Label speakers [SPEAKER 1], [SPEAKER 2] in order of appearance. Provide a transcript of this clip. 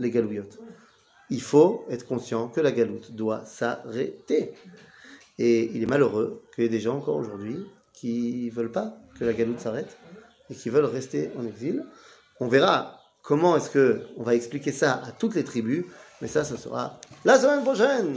[SPEAKER 1] les galouillotes. Il faut être conscient que la galoute doit s'arrêter. Et il est malheureux qu'il y ait des gens encore aujourd'hui qui ne veulent pas que la galoute s'arrête et qui veulent rester en exil. On verra comment est-ce que on va expliquer ça à toutes les tribus, mais ça, ce sera la semaine prochaine.